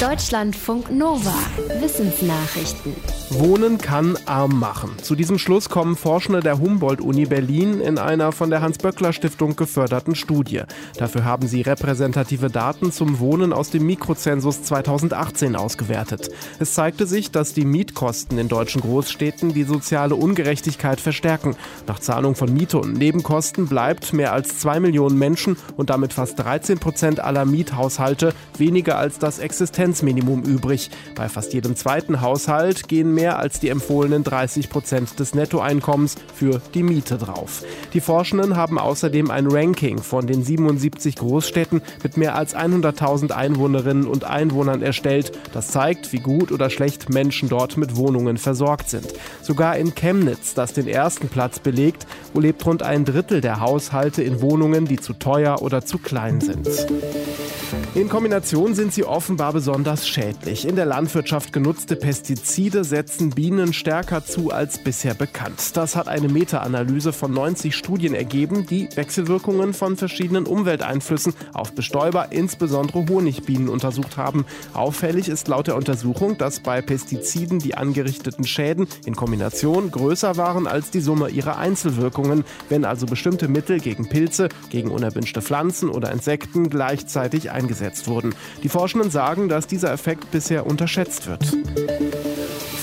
Deutschlandfunk Nova. Wissensnachrichten. Wohnen kann arm machen. Zu diesem Schluss kommen Forschende der Humboldt-Uni Berlin in einer von der Hans-Böckler-Stiftung geförderten Studie. Dafür haben sie repräsentative Daten zum Wohnen aus dem Mikrozensus 2018 ausgewertet. Es zeigte sich, dass die Mietkosten in deutschen Großstädten die soziale Ungerechtigkeit verstärken. Nach Zahlung von Miete und Nebenkosten bleibt mehr als zwei Millionen Menschen und damit fast 13 Prozent aller Miethaushalte weniger als das Existenz Existenzminimum übrig. Bei fast jedem zweiten Haushalt gehen mehr als die empfohlenen 30 Prozent des Nettoeinkommens für die Miete drauf. Die Forschenden haben außerdem ein Ranking von den 77 Großstädten mit mehr als 100.000 Einwohnerinnen und Einwohnern erstellt. Das zeigt, wie gut oder schlecht Menschen dort mit Wohnungen versorgt sind. Sogar in Chemnitz, das den ersten Platz belegt, wo lebt rund ein Drittel der Haushalte in Wohnungen, die zu teuer oder zu klein sind. In Kombination sind sie offenbar besonders schädlich. In der Landwirtschaft genutzte Pestizide setzen Bienen stärker zu als bisher bekannt. Das hat eine Meta-Analyse von 90 Studien ergeben, die Wechselwirkungen von verschiedenen Umwelteinflüssen auf Bestäuber, insbesondere Honigbienen, untersucht haben. Auffällig ist laut der Untersuchung, dass bei Pestiziden die angerichteten Schäden in Kombination größer waren als die Summe ihrer Einzelwirkungen, wenn also bestimmte Mittel gegen Pilze, gegen unerwünschte Pflanzen oder Insekten gleichzeitig eingesetzt wurden. Die Forschenden sagen, dass dieser Effekt bisher unterschätzt wird.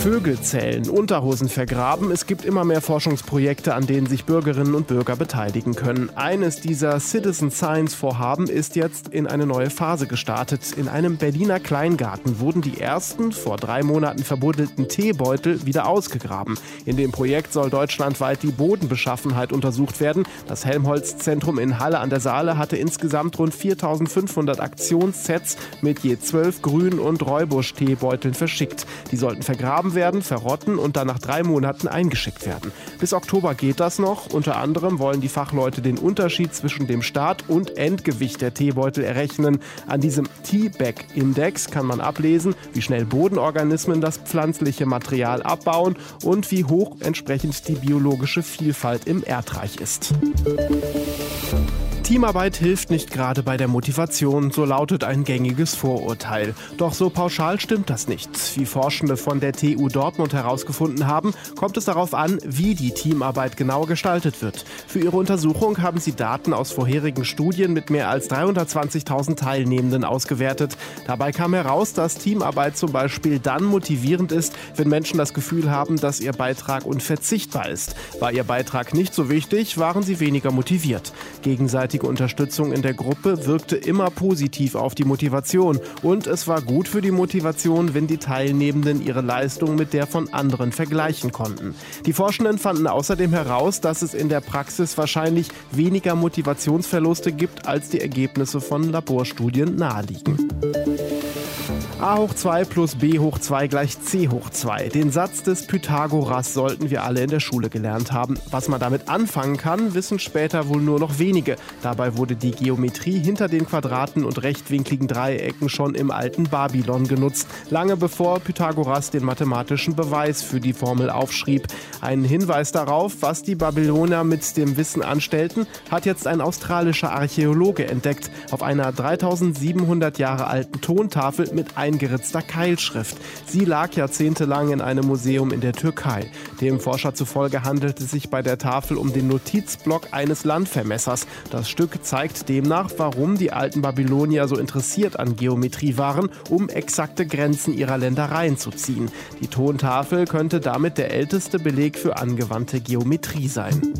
Vögel zählen, Unterhosen vergraben. Es gibt immer mehr Forschungsprojekte, an denen sich Bürgerinnen und Bürger beteiligen können. Eines dieser Citizen Science Vorhaben ist jetzt in eine neue Phase gestartet. In einem Berliner Kleingarten wurden die ersten vor drei Monaten verbuddelten Teebeutel wieder ausgegraben. In dem Projekt soll deutschlandweit die Bodenbeschaffenheit untersucht werden. Das Helmholtz-Zentrum in Halle an der Saale hatte insgesamt rund 4500 Aktionssets mit je zwölf Grün- und Räubusch-Teebeuteln verschickt. Die sollten vergraben werden, verrotten und dann nach drei Monaten eingeschickt werden. Bis Oktober geht das noch. Unter anderem wollen die Fachleute den Unterschied zwischen dem Start- und Endgewicht der Teebeutel errechnen. An diesem T-Bag-Index kann man ablesen, wie schnell Bodenorganismen das pflanzliche Material abbauen und wie hoch entsprechend die biologische Vielfalt im Erdreich ist. Teamarbeit hilft nicht gerade bei der Motivation, so lautet ein gängiges Vorurteil. Doch so pauschal stimmt das nicht. Wie Forschende von der TU Dortmund herausgefunden haben, kommt es darauf an, wie die Teamarbeit genau gestaltet wird. Für ihre Untersuchung haben sie Daten aus vorherigen Studien mit mehr als 320.000 Teilnehmenden ausgewertet. Dabei kam heraus, dass Teamarbeit zum Beispiel dann motivierend ist, wenn Menschen das Gefühl haben, dass ihr Beitrag unverzichtbar ist. War ihr Beitrag nicht so wichtig, waren sie weniger motiviert. Gegenseitig gegenseitige Unterstützung in der Gruppe wirkte immer positiv auf die Motivation und es war gut für die Motivation, wenn die Teilnehmenden ihre Leistung mit der von anderen vergleichen konnten. Die Forschenden fanden außerdem heraus, dass es in der Praxis wahrscheinlich weniger Motivationsverluste gibt, als die Ergebnisse von Laborstudien naheliegen a hoch 2 plus b hoch 2 gleich c hoch 2. Den Satz des Pythagoras sollten wir alle in der Schule gelernt haben. Was man damit anfangen kann, wissen später wohl nur noch wenige. Dabei wurde die Geometrie hinter den Quadraten und rechtwinkligen Dreiecken schon im alten Babylon genutzt, lange bevor Pythagoras den mathematischen Beweis für die Formel aufschrieb. Einen Hinweis darauf, was die Babylonier mit dem Wissen anstellten, hat jetzt ein australischer Archäologe entdeckt. Auf einer 3700 Jahre alten Tontafel mit ein eingeritzter Keilschrift. Sie lag jahrzehntelang in einem Museum in der Türkei. Dem Forscher zufolge handelt es sich bei der Tafel um den Notizblock eines Landvermessers. Das Stück zeigt demnach, warum die alten Babylonier so interessiert an Geometrie waren, um exakte Grenzen ihrer Ländereien zu ziehen. Die Tontafel könnte damit der älteste Beleg für angewandte Geometrie sein.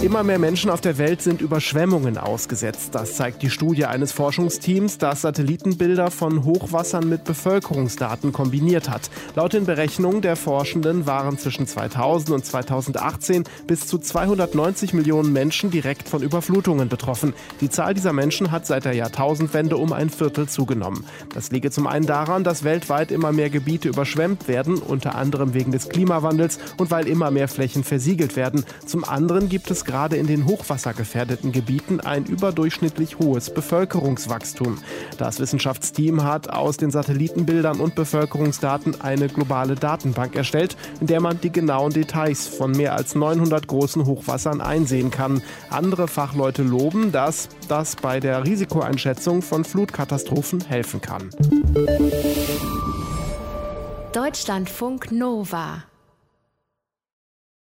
Immer mehr Menschen auf der Welt sind Überschwemmungen ausgesetzt. Das zeigt die Studie eines Forschungsteams, das Satellitenbilder von Hochwassern mit Bevölkerungsdaten kombiniert hat. Laut den Berechnungen der Forschenden waren zwischen 2000 und 2018 bis zu 290 Millionen Menschen direkt von Überflutungen betroffen. Die Zahl dieser Menschen hat seit der Jahrtausendwende um ein Viertel zugenommen. Das liege zum einen daran, dass weltweit immer mehr Gebiete überschwemmt werden, unter anderem wegen des Klimawandels und weil immer mehr Flächen versiegelt werden. Zum anderen gibt es gerade in den hochwassergefährdeten Gebieten ein überdurchschnittlich hohes Bevölkerungswachstum. Das Wissenschaftsteam hat aus den Satellitenbildern und Bevölkerungsdaten eine globale Datenbank erstellt, in der man die genauen Details von mehr als 900 großen Hochwassern einsehen kann. Andere Fachleute loben, dass das bei der Risikoeinschätzung von Flutkatastrophen helfen kann. Deutschlandfunk Nova